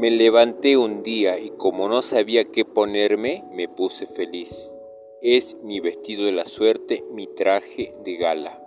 Me levanté un día y como no sabía qué ponerme, me puse feliz. Es mi vestido de la suerte, mi traje de gala.